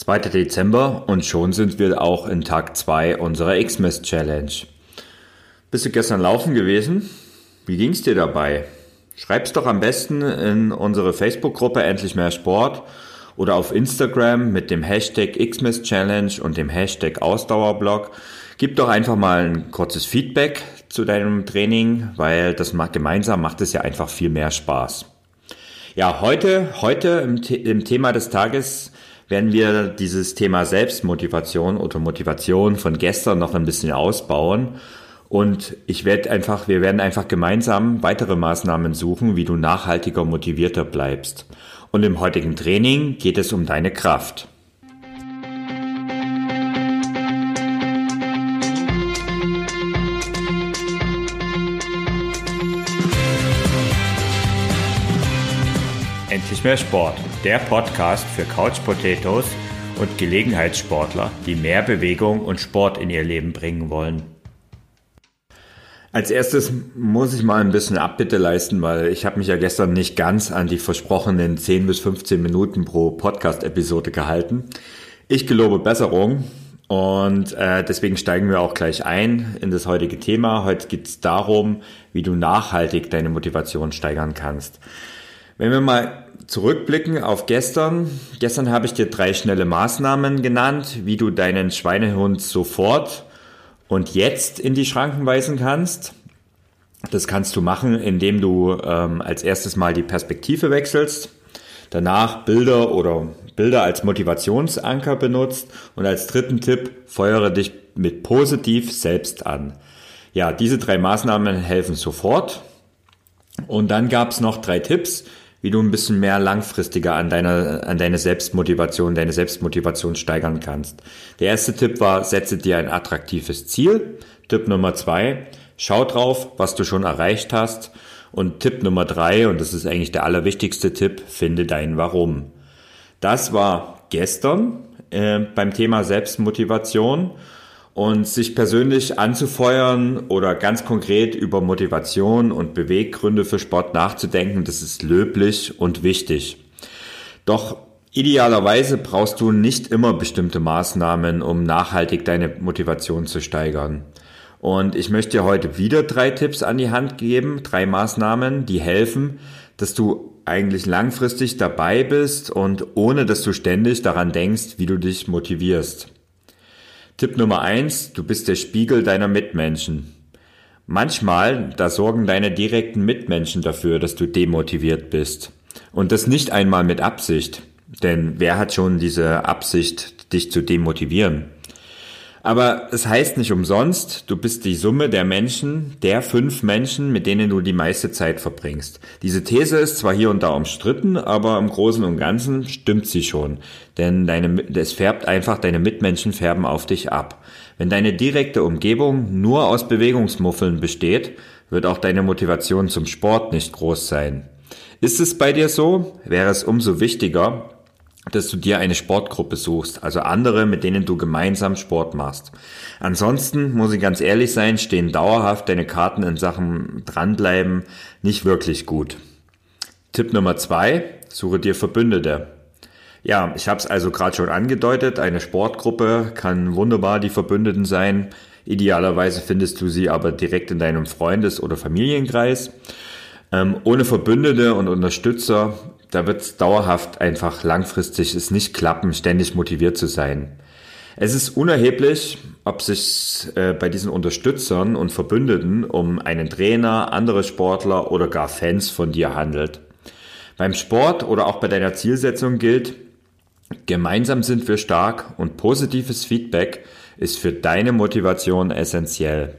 2. Dezember und schon sind wir auch in Tag 2 unserer Xmas Challenge. Bist du gestern laufen gewesen? Wie ging's dir dabei? Schreib's doch am besten in unsere Facebook-Gruppe Endlich mehr Sport oder auf Instagram mit dem Hashtag Xmas Challenge und dem Hashtag Ausdauerblog. Gib doch einfach mal ein kurzes Feedback zu deinem Training, weil das macht, gemeinsam macht es ja einfach viel mehr Spaß. Ja, heute, heute im, im Thema des Tages werden wir dieses Thema Selbstmotivation oder Motivation von gestern noch ein bisschen ausbauen. Und ich werde einfach, wir werden einfach gemeinsam weitere Maßnahmen suchen, wie du nachhaltiger motivierter bleibst. Und im heutigen Training geht es um deine Kraft. Endlich mehr Sport, der Podcast für Couch Potatoes und Gelegenheitssportler, die mehr Bewegung und Sport in ihr Leben bringen wollen. Als erstes muss ich mal ein bisschen Abbitte leisten, weil ich habe mich ja gestern nicht ganz an die versprochenen 10 bis 15 Minuten pro Podcast-Episode gehalten. Ich gelobe Besserung und äh, deswegen steigen wir auch gleich ein in das heutige Thema. Heute geht es darum, wie du nachhaltig deine Motivation steigern kannst. Wenn wir mal zurückblicken auf gestern. Gestern habe ich dir drei schnelle Maßnahmen genannt, wie du deinen Schweinehund sofort und jetzt in die Schranken weisen kannst. Das kannst du machen, indem du ähm, als erstes mal die Perspektive wechselst, danach Bilder oder Bilder als Motivationsanker benutzt und als dritten Tipp feuere dich mit positiv selbst an. Ja, diese drei Maßnahmen helfen sofort. Und dann gab es noch drei Tipps, wie du ein bisschen mehr langfristiger an deiner, an deine Selbstmotivation, deine Selbstmotivation steigern kannst. Der erste Tipp war, setze dir ein attraktives Ziel. Tipp Nummer zwei, schau drauf, was du schon erreicht hast. Und Tipp Nummer drei, und das ist eigentlich der allerwichtigste Tipp, finde dein Warum. Das war gestern äh, beim Thema Selbstmotivation und sich persönlich anzufeuern oder ganz konkret über Motivation und Beweggründe für Sport nachzudenken, das ist löblich und wichtig. Doch idealerweise brauchst du nicht immer bestimmte Maßnahmen, um nachhaltig deine Motivation zu steigern. Und ich möchte dir heute wieder drei Tipps an die Hand geben, drei Maßnahmen, die helfen, dass du eigentlich langfristig dabei bist und ohne dass du ständig daran denkst, wie du dich motivierst. Tipp Nummer eins: Du bist der Spiegel deiner Mitmenschen. Manchmal, da sorgen deine direkten Mitmenschen dafür, dass du demotiviert bist. Und das nicht einmal mit Absicht. Denn wer hat schon diese Absicht, dich zu demotivieren? Aber es heißt nicht umsonst, du bist die Summe der Menschen, der fünf Menschen, mit denen du die meiste Zeit verbringst. Diese These ist zwar hier und da umstritten, aber im Großen und Ganzen stimmt sie schon. Denn es färbt einfach, deine Mitmenschen färben auf dich ab. Wenn deine direkte Umgebung nur aus Bewegungsmuffeln besteht, wird auch deine Motivation zum Sport nicht groß sein. Ist es bei dir so, wäre es umso wichtiger, dass du dir eine Sportgruppe suchst, also andere, mit denen du gemeinsam Sport machst. Ansonsten, muss ich ganz ehrlich sein, stehen dauerhaft deine Karten in Sachen dranbleiben nicht wirklich gut. Tipp Nummer zwei, suche dir Verbündete. Ja, ich habe es also gerade schon angedeutet, eine Sportgruppe kann wunderbar die Verbündeten sein. Idealerweise findest du sie aber direkt in deinem Freundes- oder Familienkreis. Ähm, ohne Verbündete und Unterstützer da wird es dauerhaft einfach langfristig es nicht klappen, ständig motiviert zu sein. Es ist unerheblich, ob sich äh, bei diesen Unterstützern und Verbündeten um einen Trainer, andere Sportler oder gar Fans von dir handelt. Beim Sport oder auch bei deiner Zielsetzung gilt, gemeinsam sind wir stark und positives Feedback ist für deine Motivation essentiell.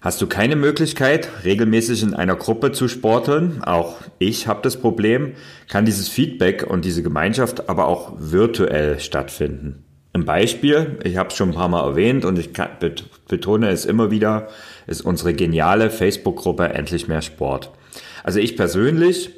Hast du keine Möglichkeit, regelmäßig in einer Gruppe zu sporteln, auch ich habe das Problem, kann dieses Feedback und diese Gemeinschaft aber auch virtuell stattfinden. Ein Beispiel, ich habe es schon ein paar Mal erwähnt und ich betone es immer wieder, ist unsere geniale Facebook-Gruppe Endlich mehr Sport. Also ich persönlich,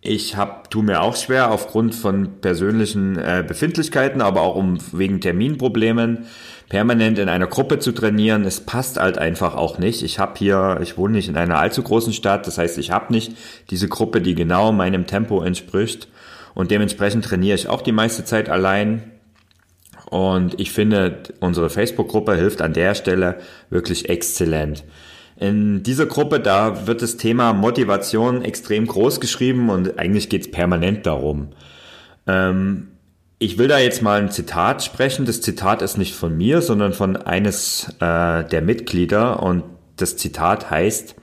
ich hab, tu mir auch schwer aufgrund von persönlichen äh, Befindlichkeiten, aber auch um wegen Terminproblemen permanent in einer Gruppe zu trainieren, es passt halt einfach auch nicht. Ich habe hier, ich wohne nicht in einer allzu großen Stadt, das heißt, ich habe nicht diese Gruppe, die genau meinem Tempo entspricht und dementsprechend trainiere ich auch die meiste Zeit allein. und ich finde, unsere Facebook-Gruppe hilft an der Stelle wirklich exzellent. In dieser Gruppe, da wird das Thema Motivation extrem groß geschrieben und eigentlich geht es permanent darum. Ähm, ich will da jetzt mal ein Zitat sprechen. Das Zitat ist nicht von mir, sondern von eines äh, der Mitglieder und das Zitat heißt,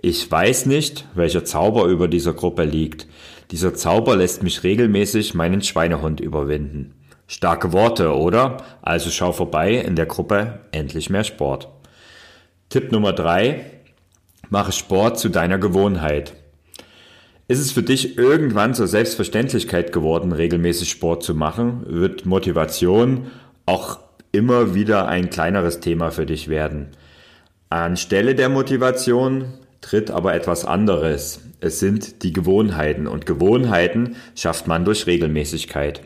ich weiß nicht, welcher Zauber über dieser Gruppe liegt. Dieser Zauber lässt mich regelmäßig meinen Schweinehund überwinden. Starke Worte, oder? Also schau vorbei in der Gruppe Endlich mehr Sport. Tipp Nummer drei: Mache Sport zu deiner Gewohnheit. Ist es für dich irgendwann zur Selbstverständlichkeit geworden, regelmäßig Sport zu machen, wird Motivation auch immer wieder ein kleineres Thema für dich werden. Anstelle der Motivation tritt aber etwas anderes. Es sind die Gewohnheiten und Gewohnheiten schafft man durch Regelmäßigkeit.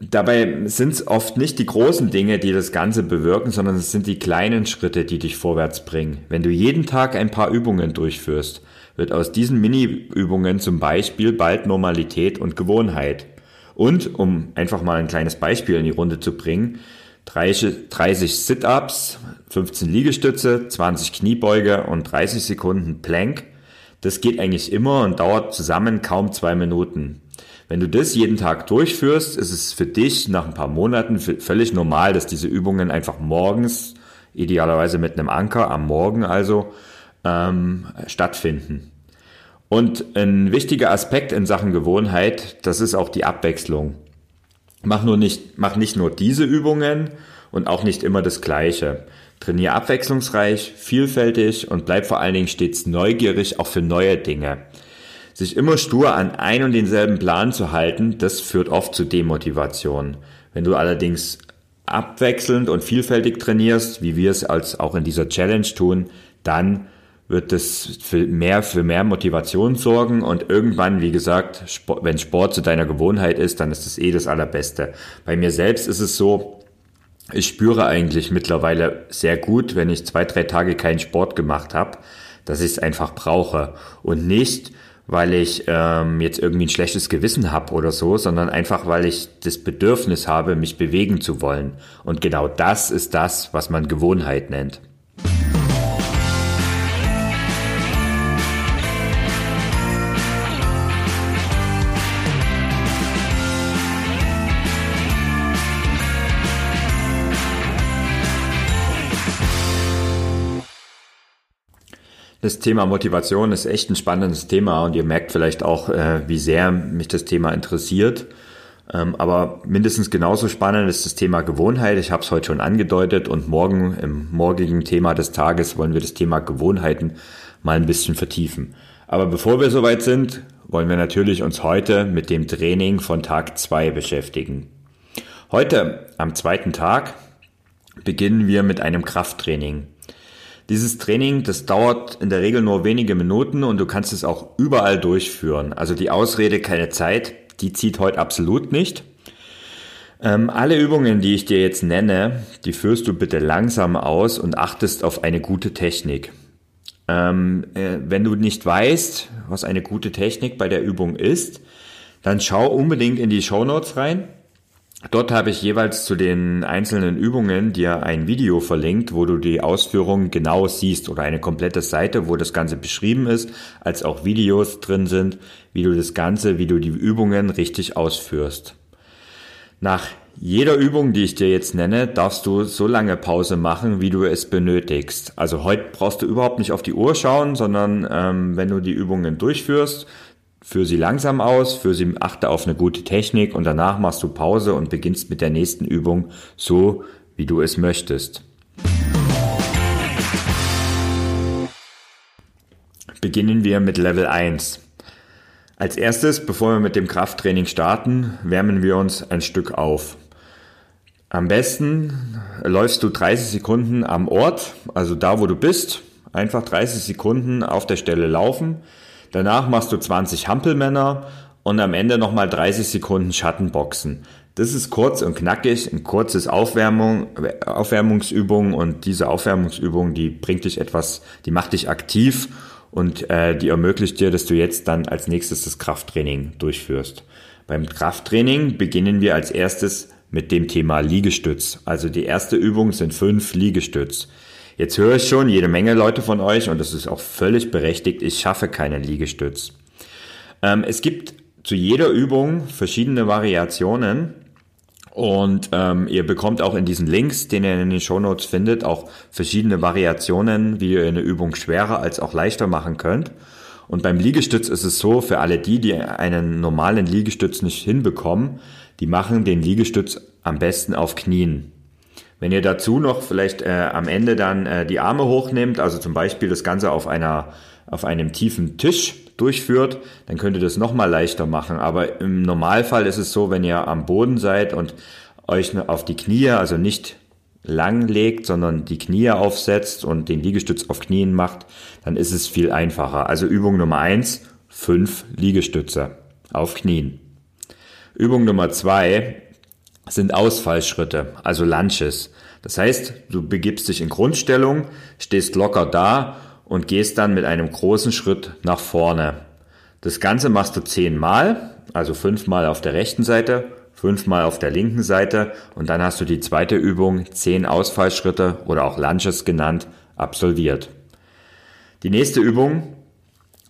Dabei sind es oft nicht die großen Dinge, die das Ganze bewirken, sondern es sind die kleinen Schritte, die dich vorwärts bringen. Wenn du jeden Tag ein paar Übungen durchführst, wird aus diesen Mini-Übungen zum Beispiel bald Normalität und Gewohnheit. Und, um einfach mal ein kleines Beispiel in die Runde zu bringen, 30 Sit-Ups, 15 Liegestütze, 20 Kniebeuge und 30 Sekunden Plank. Das geht eigentlich immer und dauert zusammen kaum zwei Minuten. Wenn du das jeden Tag durchführst, ist es für dich nach ein paar Monaten völlig normal, dass diese Übungen einfach morgens, idealerweise mit einem Anker am Morgen also, ähm, stattfinden. Und ein wichtiger Aspekt in Sachen Gewohnheit, das ist auch die Abwechslung. Mach nur nicht, mach nicht nur diese Übungen und auch nicht immer das Gleiche. Trainier abwechslungsreich, vielfältig und bleib vor allen Dingen stets neugierig auch für neue Dinge. Sich immer stur an ein und denselben Plan zu halten, das führt oft zu Demotivation. Wenn du allerdings abwechselnd und vielfältig trainierst, wie wir es als auch in dieser Challenge tun, dann wird das für mehr, für mehr Motivation sorgen und irgendwann, wie gesagt, Sport, wenn Sport zu deiner Gewohnheit ist, dann ist das eh das Allerbeste. Bei mir selbst ist es so, ich spüre eigentlich mittlerweile sehr gut, wenn ich zwei, drei Tage keinen Sport gemacht habe, dass ich es einfach brauche und nicht, weil ich ähm, jetzt irgendwie ein schlechtes Gewissen habe oder so, sondern einfach, weil ich das Bedürfnis habe, mich bewegen zu wollen. Und genau das ist das, was man Gewohnheit nennt. Das Thema Motivation ist echt ein spannendes Thema und ihr merkt vielleicht auch, äh, wie sehr mich das Thema interessiert. Ähm, aber mindestens genauso spannend ist das Thema Gewohnheit. Ich habe es heute schon angedeutet und morgen im morgigen Thema des Tages wollen wir das Thema Gewohnheiten mal ein bisschen vertiefen. Aber bevor wir soweit sind, wollen wir natürlich uns heute mit dem Training von Tag zwei beschäftigen. Heute, am zweiten Tag, beginnen wir mit einem Krafttraining. Dieses Training, das dauert in der Regel nur wenige Minuten und du kannst es auch überall durchführen. Also die Ausrede keine Zeit, die zieht heute absolut nicht. Ähm, alle Übungen, die ich dir jetzt nenne, die führst du bitte langsam aus und achtest auf eine gute Technik. Ähm, äh, wenn du nicht weißt, was eine gute Technik bei der Übung ist, dann schau unbedingt in die Show Notes rein. Dort habe ich jeweils zu den einzelnen Übungen dir ein Video verlinkt, wo du die Ausführungen genau siehst oder eine komplette Seite, wo das Ganze beschrieben ist, als auch Videos drin sind, wie du das Ganze, wie du die Übungen richtig ausführst. Nach jeder Übung, die ich dir jetzt nenne, darfst du so lange Pause machen, wie du es benötigst. Also heute brauchst du überhaupt nicht auf die Uhr schauen, sondern ähm, wenn du die Übungen durchführst, Führ sie langsam aus, führ sie, achte auf eine gute Technik und danach machst du Pause und beginnst mit der nächsten Übung so, wie du es möchtest. Beginnen wir mit Level 1. Als erstes, bevor wir mit dem Krafttraining starten, wärmen wir uns ein Stück auf. Am besten läufst du 30 Sekunden am Ort, also da, wo du bist. Einfach 30 Sekunden auf der Stelle laufen. Danach machst du 20 Hampelmänner und am Ende nochmal 30 Sekunden Schattenboxen. Das ist kurz und knackig, ein kurzes Aufwärmung, Aufwärmungsübung und diese Aufwärmungsübung, die bringt dich etwas, die macht dich aktiv und äh, die ermöglicht dir, dass du jetzt dann als nächstes das Krafttraining durchführst. Beim Krafttraining beginnen wir als erstes mit dem Thema Liegestütz. Also die erste Übung sind fünf Liegestütz. Jetzt höre ich schon jede Menge Leute von euch und das ist auch völlig berechtigt, ich schaffe keinen Liegestütz. Ähm, es gibt zu jeder Übung verschiedene Variationen und ähm, ihr bekommt auch in diesen Links, den ihr in den Shownotes findet, auch verschiedene Variationen, wie ihr eine Übung schwerer als auch leichter machen könnt. Und beim Liegestütz ist es so, für alle die, die einen normalen Liegestütz nicht hinbekommen, die machen den Liegestütz am besten auf Knien. Wenn ihr dazu noch vielleicht äh, am Ende dann äh, die Arme hochnehmt, also zum Beispiel das Ganze auf einer auf einem tiefen Tisch durchführt, dann könnt ihr das nochmal leichter machen. Aber im Normalfall ist es so, wenn ihr am Boden seid und euch auf die Knie, also nicht lang legt, sondern die Knie aufsetzt und den Liegestütz auf Knien macht, dann ist es viel einfacher. Also Übung Nummer eins: fünf Liegestütze auf Knien. Übung Nummer zwei sind Ausfallschritte, also Lunches. Das heißt, du begibst dich in Grundstellung, stehst locker da und gehst dann mit einem großen Schritt nach vorne. Das Ganze machst du zehnmal, also fünfmal auf der rechten Seite, fünfmal auf der linken Seite und dann hast du die zweite Übung, zehn Ausfallschritte oder auch Lunges genannt, absolviert. Die nächste Übung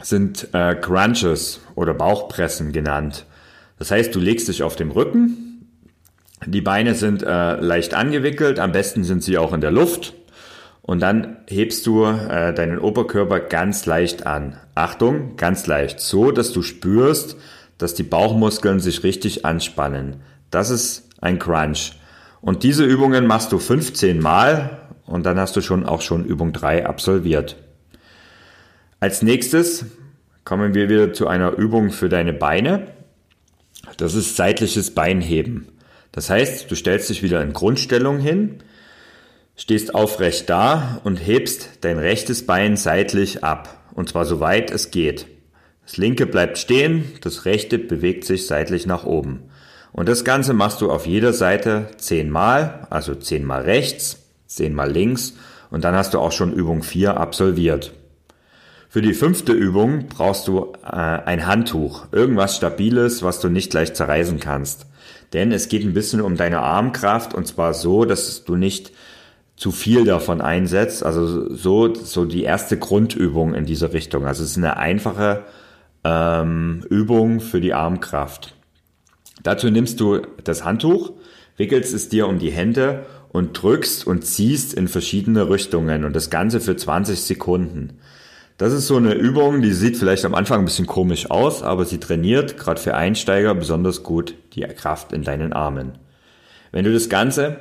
sind äh, Crunches oder Bauchpressen genannt. Das heißt, du legst dich auf dem Rücken, die Beine sind äh, leicht angewickelt, am besten sind sie auch in der Luft und dann hebst du äh, deinen Oberkörper ganz leicht an. Achtung, ganz leicht. So, dass du spürst, dass die Bauchmuskeln sich richtig anspannen. Das ist ein Crunch. Und diese Übungen machst du 15 Mal und dann hast du schon auch schon Übung 3 absolviert. Als nächstes kommen wir wieder zu einer Übung für deine Beine. Das ist seitliches Beinheben. Das heißt, du stellst dich wieder in Grundstellung hin, Stehst aufrecht da und hebst dein rechtes Bein seitlich ab, und zwar so weit es geht. Das linke bleibt stehen, das rechte bewegt sich seitlich nach oben. Und das Ganze machst du auf jeder Seite zehnmal, also zehnmal rechts, zehnmal links und dann hast du auch schon Übung 4 absolviert. Für die fünfte Übung brauchst du äh, ein Handtuch, irgendwas Stabiles, was du nicht leicht zerreißen kannst. Denn es geht ein bisschen um deine Armkraft und zwar so, dass du nicht zu viel davon einsetzt. Also so, so die erste Grundübung in diese Richtung. Also es ist eine einfache ähm, Übung für die Armkraft. Dazu nimmst du das Handtuch, wickelst es dir um die Hände und drückst und ziehst in verschiedene Richtungen und das Ganze für 20 Sekunden. Das ist so eine Übung, die sieht vielleicht am Anfang ein bisschen komisch aus, aber sie trainiert gerade für Einsteiger besonders gut die Kraft in deinen Armen. Wenn du das Ganze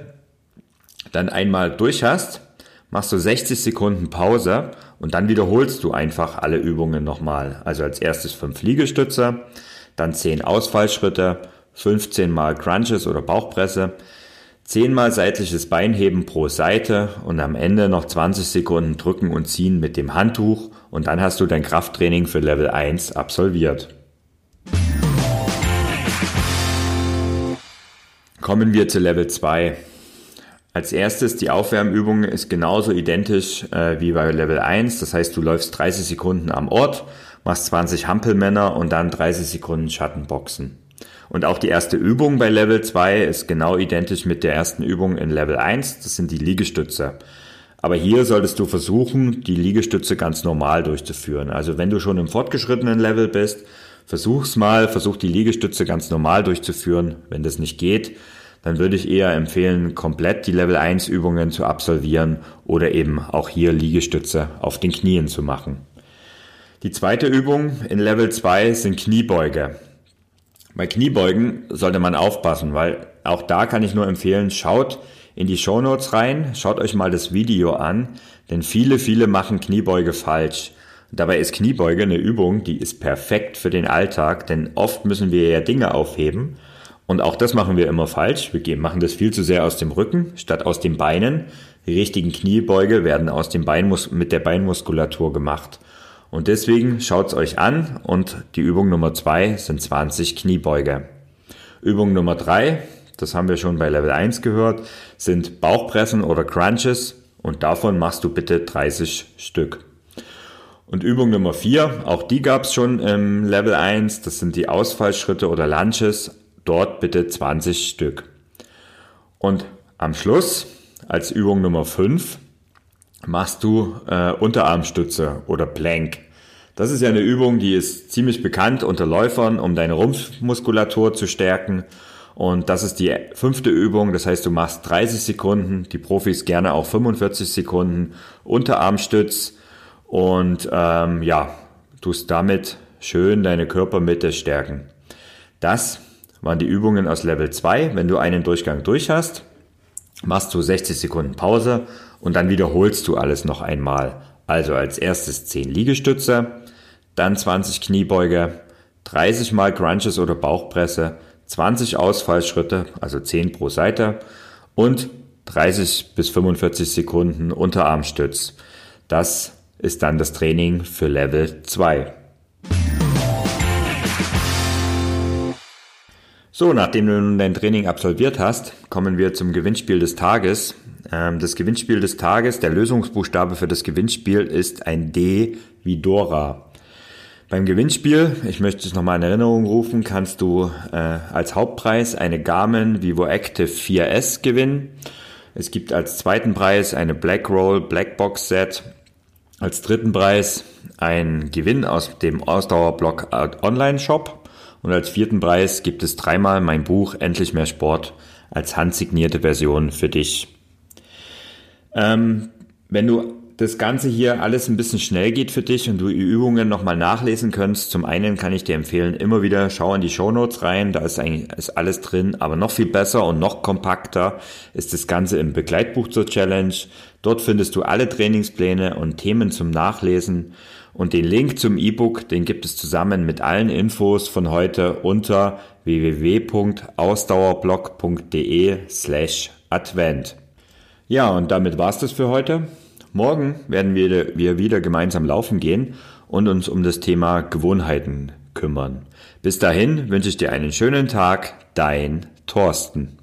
dann einmal durch hast, machst du 60 Sekunden Pause und dann wiederholst du einfach alle Übungen nochmal. Also als erstes 5 Liegestütze, dann 10 Ausfallschritte, 15 mal Crunches oder Bauchpresse, 10 mal seitliches Beinheben pro Seite und am Ende noch 20 Sekunden drücken und ziehen mit dem Handtuch und dann hast du dein Krafttraining für Level 1 absolviert. Kommen wir zu Level 2. Als erstes, die Aufwärmübung ist genauso identisch äh, wie bei Level 1. Das heißt, du läufst 30 Sekunden am Ort, machst 20 Hampelmänner und dann 30 Sekunden Schattenboxen. Und auch die erste Übung bei Level 2 ist genau identisch mit der ersten Übung in Level 1. Das sind die Liegestütze. Aber hier solltest du versuchen, die Liegestütze ganz normal durchzuführen. Also wenn du schon im fortgeschrittenen Level bist, versuch's mal, versuch die Liegestütze ganz normal durchzuführen. Wenn das nicht geht, dann würde ich eher empfehlen, komplett die Level 1 Übungen zu absolvieren oder eben auch hier Liegestütze auf den Knien zu machen. Die zweite Übung in Level 2 sind Kniebeuge. Bei Kniebeugen sollte man aufpassen, weil auch da kann ich nur empfehlen, schaut in die Show Notes rein, schaut euch mal das Video an, denn viele, viele machen Kniebeuge falsch. Dabei ist Kniebeuge eine Übung, die ist perfekt für den Alltag, denn oft müssen wir ja Dinge aufheben und auch das machen wir immer falsch. Wir machen das viel zu sehr aus dem Rücken statt aus den Beinen. Die richtigen Kniebeuge werden aus dem Beinmus mit der Beinmuskulatur gemacht. Und deswegen schaut's euch an und die Übung Nummer zwei sind 20 Kniebeuge. Übung Nummer drei, das haben wir schon bei Level 1 gehört, sind Bauchpressen oder Crunches und davon machst du bitte 30 Stück. Und Übung Nummer vier, auch die gab's schon im Level 1, das sind die Ausfallschritte oder Lunches, dort bitte 20 Stück. Und am Schluss, als Übung Nummer 5, machst du äh, Unterarmstütze oder Plank. Das ist ja eine Übung, die ist ziemlich bekannt unter Läufern, um deine Rumpfmuskulatur zu stärken. Und das ist die fünfte Übung. Das heißt, du machst 30 Sekunden, die Profis gerne auch 45 Sekunden Unterarmstütz und ähm, ja, tust damit schön deine Körpermitte stärken. Das waren die Übungen aus Level 2. Wenn du einen Durchgang durch hast, machst du 60 Sekunden Pause und dann wiederholst du alles noch einmal. Also als erstes 10 Liegestütze, dann 20 Kniebeuge, 30 mal Crunches oder Bauchpresse, 20 Ausfallschritte, also 10 pro Seite und 30 bis 45 Sekunden Unterarmstütz. Das ist dann das Training für Level 2. So, nachdem du nun dein Training absolviert hast, kommen wir zum Gewinnspiel des Tages. Ähm, das Gewinnspiel des Tages, der Lösungsbuchstabe für das Gewinnspiel ist ein D wie Dora. Beim Gewinnspiel, ich möchte es nochmal in Erinnerung rufen, kannst du äh, als Hauptpreis eine Garmin Vivo Active 4S gewinnen. Es gibt als zweiten Preis eine Blackroll Blackbox Set. Als dritten Preis ein Gewinn aus dem Ausdauerblock Online Shop. Und als vierten Preis gibt es dreimal mein Buch Endlich mehr Sport als handsignierte Version für dich. Ähm, wenn du das Ganze hier alles ein bisschen schnell geht für dich und du die Übungen nochmal nachlesen kannst, zum einen kann ich dir empfehlen, immer wieder schau in die Show Notes rein, da ist eigentlich ist alles drin, aber noch viel besser und noch kompakter ist das Ganze im Begleitbuch zur Challenge. Dort findest du alle Trainingspläne und Themen zum Nachlesen und den Link zum E-Book, den gibt es zusammen mit allen Infos von heute unter www.ausdauerblog.de slash Advent. Ja, und damit war's das für heute. Morgen werden wir, wir wieder gemeinsam laufen gehen und uns um das Thema Gewohnheiten kümmern. Bis dahin wünsche ich dir einen schönen Tag, dein Thorsten.